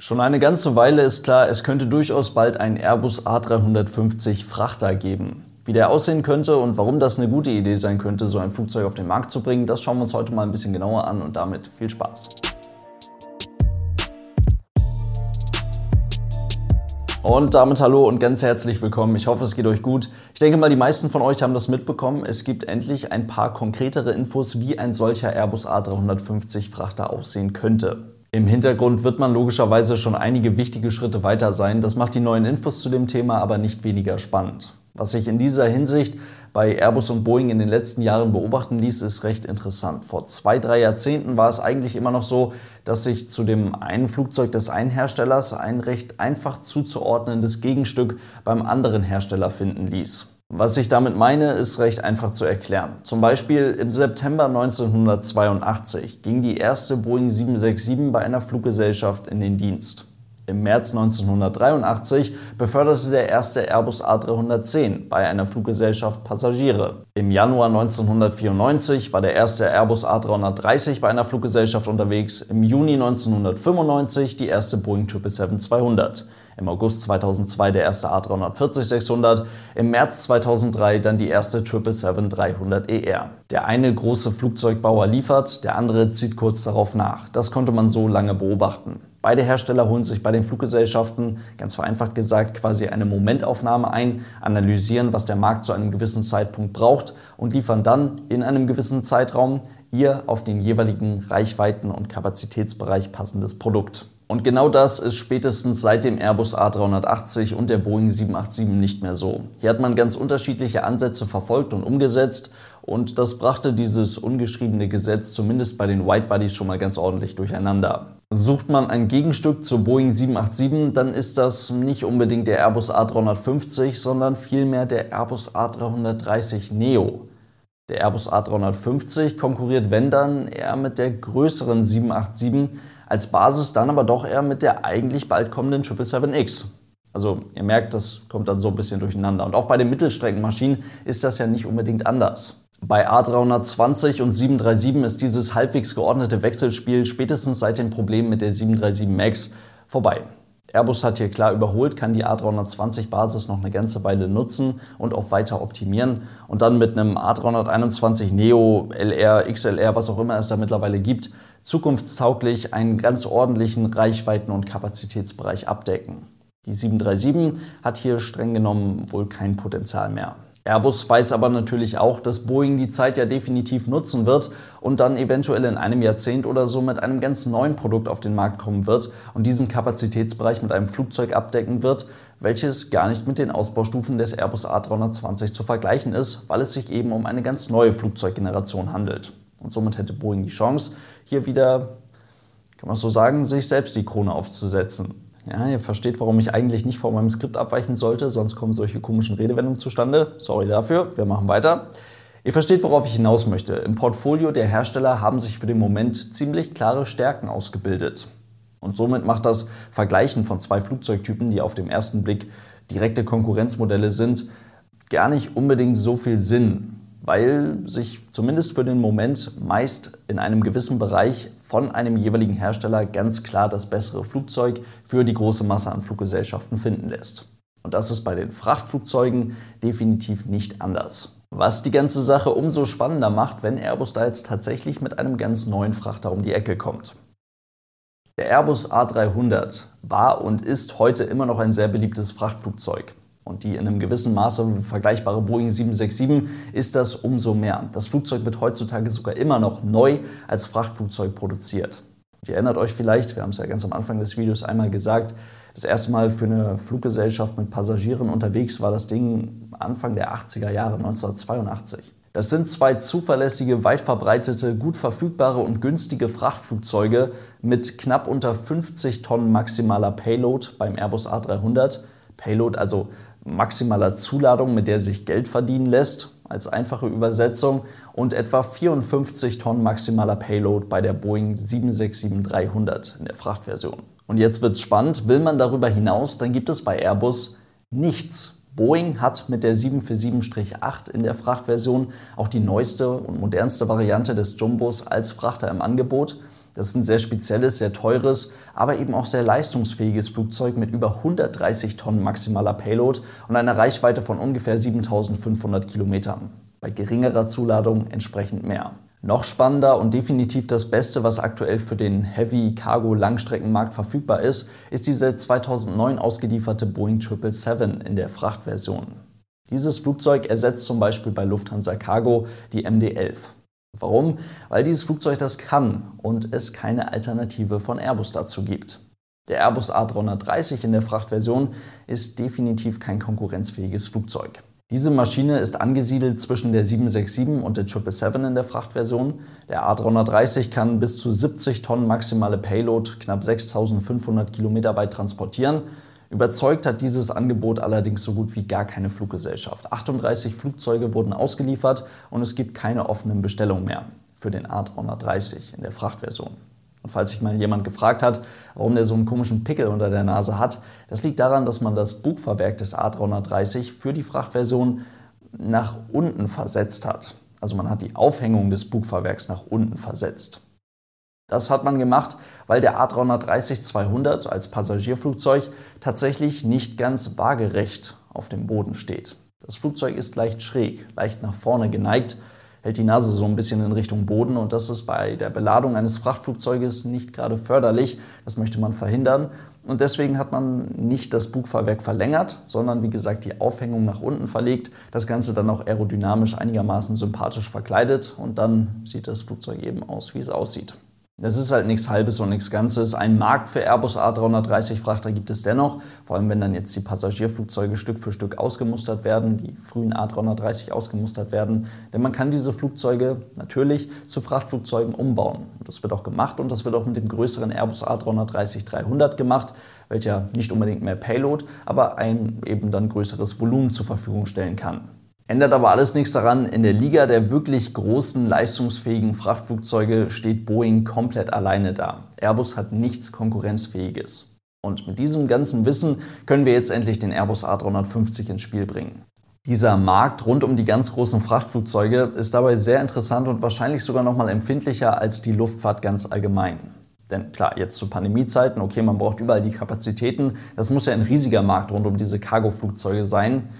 Schon eine ganze Weile ist klar, es könnte durchaus bald einen Airbus A350 Frachter geben. Wie der aussehen könnte und warum das eine gute Idee sein könnte, so ein Flugzeug auf den Markt zu bringen, das schauen wir uns heute mal ein bisschen genauer an und damit viel Spaß. Und damit hallo und ganz herzlich willkommen. Ich hoffe, es geht euch gut. Ich denke mal, die meisten von euch haben das mitbekommen. Es gibt endlich ein paar konkretere Infos, wie ein solcher Airbus A350 Frachter aussehen könnte. Im Hintergrund wird man logischerweise schon einige wichtige Schritte weiter sein. Das macht die neuen Infos zu dem Thema aber nicht weniger spannend. Was sich in dieser Hinsicht bei Airbus und Boeing in den letzten Jahren beobachten ließ, ist recht interessant. Vor zwei, drei Jahrzehnten war es eigentlich immer noch so, dass sich zu dem einen Flugzeug des einen Herstellers ein recht einfach zuzuordnendes Gegenstück beim anderen Hersteller finden ließ. Was ich damit meine, ist recht einfach zu erklären. Zum Beispiel im September 1982 ging die erste Boeing 767 bei einer Fluggesellschaft in den Dienst. Im März 1983 beförderte der erste Airbus A310 bei einer Fluggesellschaft Passagiere. Im Januar 1994 war der erste Airbus A330 bei einer Fluggesellschaft unterwegs. Im Juni 1995 die erste Boeing 777-200. Im August 2002 der erste A340-600, im März 2003 dann die erste 777-300ER. Der eine große Flugzeugbauer liefert, der andere zieht kurz darauf nach. Das konnte man so lange beobachten. Beide Hersteller holen sich bei den Fluggesellschaften, ganz vereinfacht gesagt, quasi eine Momentaufnahme ein, analysieren, was der Markt zu einem gewissen Zeitpunkt braucht und liefern dann in einem gewissen Zeitraum ihr auf den jeweiligen Reichweiten- und Kapazitätsbereich passendes Produkt. Und genau das ist spätestens seit dem Airbus A380 und der Boeing 787 nicht mehr so. Hier hat man ganz unterschiedliche Ansätze verfolgt und umgesetzt und das brachte dieses ungeschriebene Gesetz zumindest bei den Whitebodies schon mal ganz ordentlich durcheinander. Sucht man ein Gegenstück zur Boeing 787, dann ist das nicht unbedingt der Airbus A350, sondern vielmehr der Airbus A330 Neo. Der Airbus A350 konkurriert, wenn dann, eher mit der größeren 787 als Basis dann aber doch eher mit der eigentlich bald kommenden 777X. Also ihr merkt, das kommt dann so ein bisschen durcheinander. Und auch bei den Mittelstreckenmaschinen ist das ja nicht unbedingt anders. Bei A320 und 737 ist dieses halbwegs geordnete Wechselspiel spätestens seit den Problemen mit der 737 MAX vorbei. Airbus hat hier klar überholt, kann die A320-Basis noch eine ganze Weile nutzen und auch weiter optimieren und dann mit einem A321 Neo, LR, XLR, was auch immer es da mittlerweile gibt, zukunftstauglich einen ganz ordentlichen Reichweiten- und Kapazitätsbereich abdecken. Die 737 hat hier streng genommen wohl kein Potenzial mehr. Airbus weiß aber natürlich auch, dass Boeing die Zeit ja definitiv nutzen wird und dann eventuell in einem Jahrzehnt oder so mit einem ganz neuen Produkt auf den Markt kommen wird und diesen Kapazitätsbereich mit einem Flugzeug abdecken wird, welches gar nicht mit den Ausbaustufen des Airbus A320 zu vergleichen ist, weil es sich eben um eine ganz neue Flugzeuggeneration handelt. Und somit hätte Boeing die Chance, hier wieder, kann man so sagen, sich selbst die Krone aufzusetzen. Ja, ihr versteht, warum ich eigentlich nicht vor meinem Skript abweichen sollte, sonst kommen solche komischen Redewendungen zustande. Sorry dafür, wir machen weiter. Ihr versteht, worauf ich hinaus möchte. Im Portfolio der Hersteller haben sich für den Moment ziemlich klare Stärken ausgebildet. Und somit macht das Vergleichen von zwei Flugzeugtypen, die auf den ersten Blick direkte Konkurrenzmodelle sind, gar nicht unbedingt so viel Sinn weil sich zumindest für den Moment meist in einem gewissen Bereich von einem jeweiligen Hersteller ganz klar das bessere Flugzeug für die große Masse an Fluggesellschaften finden lässt. Und das ist bei den Frachtflugzeugen definitiv nicht anders. Was die ganze Sache umso spannender macht, wenn Airbus da jetzt tatsächlich mit einem ganz neuen Frachter um die Ecke kommt. Der Airbus A300 war und ist heute immer noch ein sehr beliebtes Frachtflugzeug und die in einem gewissen Maße vergleichbare Boeing 767 ist das umso mehr. Das Flugzeug wird heutzutage sogar immer noch neu als Frachtflugzeug produziert. Ihr erinnert euch vielleicht, wir haben es ja ganz am Anfang des Videos einmal gesagt, das erste Mal für eine Fluggesellschaft mit Passagieren unterwegs war das Ding Anfang der 80er Jahre, 1982. Das sind zwei zuverlässige, weit verbreitete, gut verfügbare und günstige Frachtflugzeuge mit knapp unter 50 Tonnen maximaler Payload beim Airbus A300. Payload, also maximaler Zuladung, mit der sich Geld verdienen lässt, als einfache Übersetzung, und etwa 54 Tonnen maximaler Payload bei der Boeing 767-300 in der Frachtversion. Und jetzt wird's spannend, will man darüber hinaus, dann gibt es bei Airbus nichts. Boeing hat mit der 747-8 in der Frachtversion auch die neueste und modernste Variante des Jumbos als Frachter im Angebot. Das ist ein sehr spezielles, sehr teures, aber eben auch sehr leistungsfähiges Flugzeug mit über 130 Tonnen maximaler Payload und einer Reichweite von ungefähr 7500 Kilometern. Bei geringerer Zuladung entsprechend mehr. Noch spannender und definitiv das Beste, was aktuell für den Heavy Cargo Langstreckenmarkt verfügbar ist, ist diese 2009 ausgelieferte Boeing 777 in der Frachtversion. Dieses Flugzeug ersetzt zum Beispiel bei Lufthansa Cargo die MD-11. Warum? Weil dieses Flugzeug das kann und es keine Alternative von Airbus dazu gibt. Der Airbus A330 in der Frachtversion ist definitiv kein konkurrenzfähiges Flugzeug. Diese Maschine ist angesiedelt zwischen der 767 und der 777 in der Frachtversion. Der A330 kann bis zu 70 Tonnen maximale Payload knapp 6500 Kilometer weit transportieren. Überzeugt hat dieses Angebot allerdings so gut wie gar keine Fluggesellschaft. 38 Flugzeuge wurden ausgeliefert und es gibt keine offenen Bestellungen mehr für den A330 in der Frachtversion. Und falls sich mal jemand gefragt hat, warum der so einen komischen Pickel unter der Nase hat, das liegt daran, dass man das Bugfahrwerk des A330 für die Frachtversion nach unten versetzt hat. Also man hat die Aufhängung des Bugfahrwerks nach unten versetzt. Das hat man gemacht, weil der A330-200 als Passagierflugzeug tatsächlich nicht ganz waagerecht auf dem Boden steht. Das Flugzeug ist leicht schräg, leicht nach vorne geneigt, hält die Nase so ein bisschen in Richtung Boden und das ist bei der Beladung eines Frachtflugzeuges nicht gerade förderlich. Das möchte man verhindern und deswegen hat man nicht das Bugfahrwerk verlängert, sondern wie gesagt die Aufhängung nach unten verlegt, das Ganze dann auch aerodynamisch einigermaßen sympathisch verkleidet und dann sieht das Flugzeug eben aus, wie es aussieht. Das ist halt nichts Halbes und nichts Ganzes. Ein Markt für Airbus A330 Frachter gibt es dennoch, vor allem wenn dann jetzt die Passagierflugzeuge Stück für Stück ausgemustert werden, die frühen A330 ausgemustert werden. Denn man kann diese Flugzeuge natürlich zu Frachtflugzeugen umbauen. Das wird auch gemacht und das wird auch mit dem größeren Airbus A330-300 gemacht, welcher nicht unbedingt mehr Payload, aber ein eben dann größeres Volumen zur Verfügung stellen kann. Ändert aber alles nichts daran, in der Liga der wirklich großen, leistungsfähigen Frachtflugzeuge steht Boeing komplett alleine da. Airbus hat nichts Konkurrenzfähiges. Und mit diesem ganzen Wissen können wir jetzt endlich den Airbus A350 ins Spiel bringen. Dieser Markt rund um die ganz großen Frachtflugzeuge ist dabei sehr interessant und wahrscheinlich sogar noch mal empfindlicher als die Luftfahrt ganz allgemein. Denn klar, jetzt zu Pandemiezeiten, okay, man braucht überall die Kapazitäten. Das muss ja ein riesiger Markt rund um diese Cargo-Flugzeuge sein.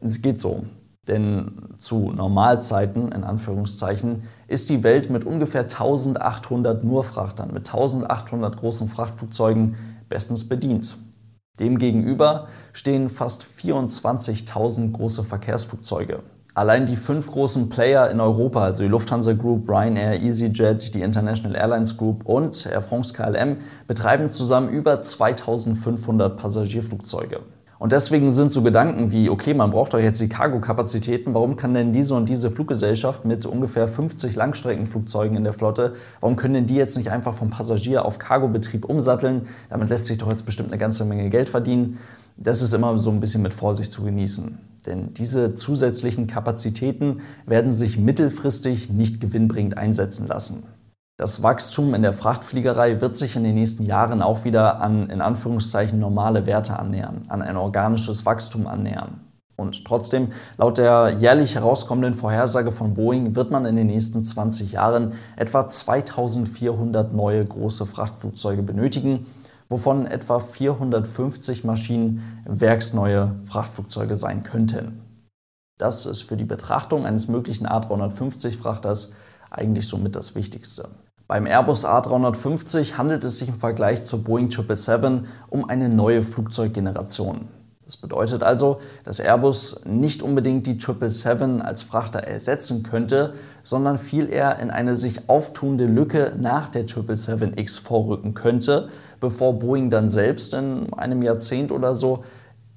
Es geht so. Denn zu Normalzeiten, in Anführungszeichen, ist die Welt mit ungefähr 1800 Nurfrachtern, mit 1800 großen Frachtflugzeugen bestens bedient. Demgegenüber stehen fast 24.000 große Verkehrsflugzeuge. Allein die fünf großen Player in Europa, also die Lufthansa Group, Ryanair, EasyJet, die International Airlines Group und Air France KLM, betreiben zusammen über 2500 Passagierflugzeuge. Und deswegen sind so Gedanken wie, okay, man braucht doch jetzt die Cargo-Kapazitäten, warum kann denn diese und diese Fluggesellschaft mit ungefähr 50 Langstreckenflugzeugen in der Flotte, warum können denn die jetzt nicht einfach vom Passagier auf Cargo-Betrieb umsatteln? Damit lässt sich doch jetzt bestimmt eine ganze Menge Geld verdienen. Das ist immer so ein bisschen mit Vorsicht zu genießen. Denn diese zusätzlichen Kapazitäten werden sich mittelfristig nicht gewinnbringend einsetzen lassen. Das Wachstum in der Frachtfliegerei wird sich in den nächsten Jahren auch wieder an in Anführungszeichen normale Werte annähern, an ein organisches Wachstum annähern. Und trotzdem, laut der jährlich herauskommenden Vorhersage von Boeing wird man in den nächsten 20 Jahren etwa 2400 neue große Frachtflugzeuge benötigen, wovon etwa 450 Maschinen werksneue Frachtflugzeuge sein könnten. Das ist für die Betrachtung eines möglichen A350-Frachters eigentlich somit das Wichtigste. Beim Airbus A350 handelt es sich im Vergleich zur Boeing 777 um eine neue Flugzeuggeneration. Das bedeutet also, dass Airbus nicht unbedingt die 777 als Frachter ersetzen könnte, sondern viel eher in eine sich auftuende Lücke nach der 777X vorrücken könnte, bevor Boeing dann selbst in einem Jahrzehnt oder so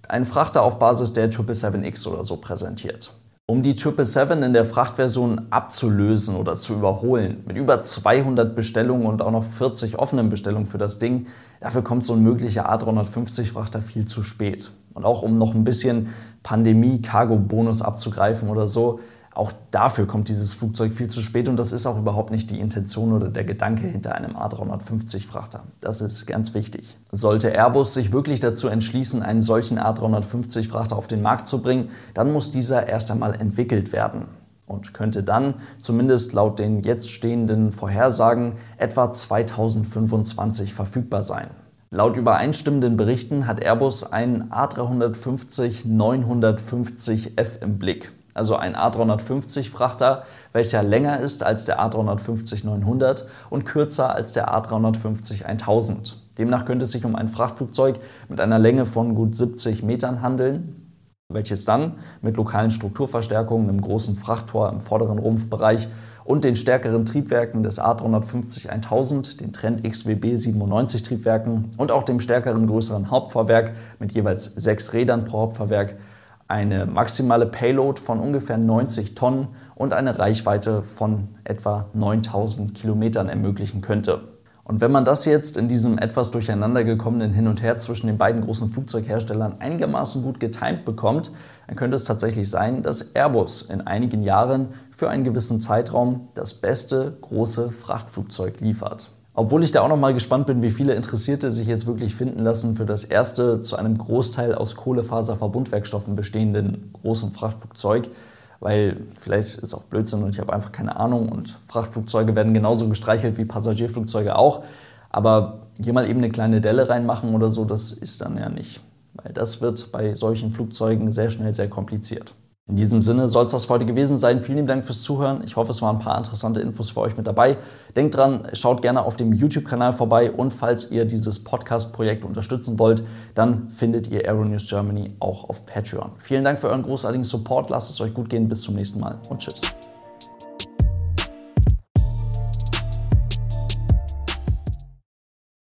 einen Frachter auf Basis der 777X oder so präsentiert. Um die 777 in der Frachtversion abzulösen oder zu überholen, mit über 200 Bestellungen und auch noch 40 offenen Bestellungen für das Ding, dafür kommt so ein möglicher A350-Frachter viel zu spät. Und auch um noch ein bisschen Pandemie-Cargo-Bonus abzugreifen oder so, auch dafür kommt dieses Flugzeug viel zu spät und das ist auch überhaupt nicht die Intention oder der Gedanke hinter einem A350-Frachter. Das ist ganz wichtig. Sollte Airbus sich wirklich dazu entschließen, einen solchen A350-Frachter auf den Markt zu bringen, dann muss dieser erst einmal entwickelt werden. und könnte dann, zumindest laut den jetzt stehenden Vorhersagen, etwa 2025 verfügbar sein. Laut übereinstimmenden Berichten hat Airbus einen A350-950F im Blick, also ein A350-Frachter, welcher länger ist als der A350-900 und kürzer als der A350-1000. Demnach könnte es sich um ein Frachtflugzeug mit einer Länge von gut 70 Metern handeln, welches dann mit lokalen Strukturverstärkungen, einem großen Frachttor im vorderen Rumpfbereich und den stärkeren Triebwerken des A350-1000, den Trend XWB 97 Triebwerken und auch dem stärkeren größeren Hauptfahrwerk mit jeweils sechs Rädern pro Hauptfahrwerk eine maximale Payload von ungefähr 90 Tonnen und eine Reichweite von etwa 9000 Kilometern ermöglichen könnte. Und wenn man das jetzt in diesem etwas durcheinander gekommenen Hin und Her zwischen den beiden großen Flugzeugherstellern einigermaßen gut getimt bekommt, dann könnte es tatsächlich sein, dass Airbus in einigen Jahren für einen gewissen Zeitraum das beste große Frachtflugzeug liefert. Obwohl ich da auch noch mal gespannt bin, wie viele Interessierte sich jetzt wirklich finden lassen für das erste zu einem Großteil aus Kohlefaserverbundwerkstoffen bestehenden großen Frachtflugzeug, weil vielleicht ist auch Blödsinn und ich habe einfach keine Ahnung und Frachtflugzeuge werden genauso gestreichelt wie Passagierflugzeuge auch. Aber hier mal eben eine kleine Delle reinmachen oder so, das ist dann ja nicht. Weil das wird bei solchen Flugzeugen sehr schnell sehr kompliziert. In diesem Sinne soll es das heute gewesen sein. Vielen Dank fürs Zuhören. Ich hoffe, es waren ein paar interessante Infos für euch mit dabei. Denkt dran, schaut gerne auf dem YouTube-Kanal vorbei und falls ihr dieses Podcast-Projekt unterstützen wollt, dann findet ihr Aeronews Germany auch auf Patreon. Vielen Dank für euren großartigen Support. Lasst es euch gut gehen. Bis zum nächsten Mal und tschüss.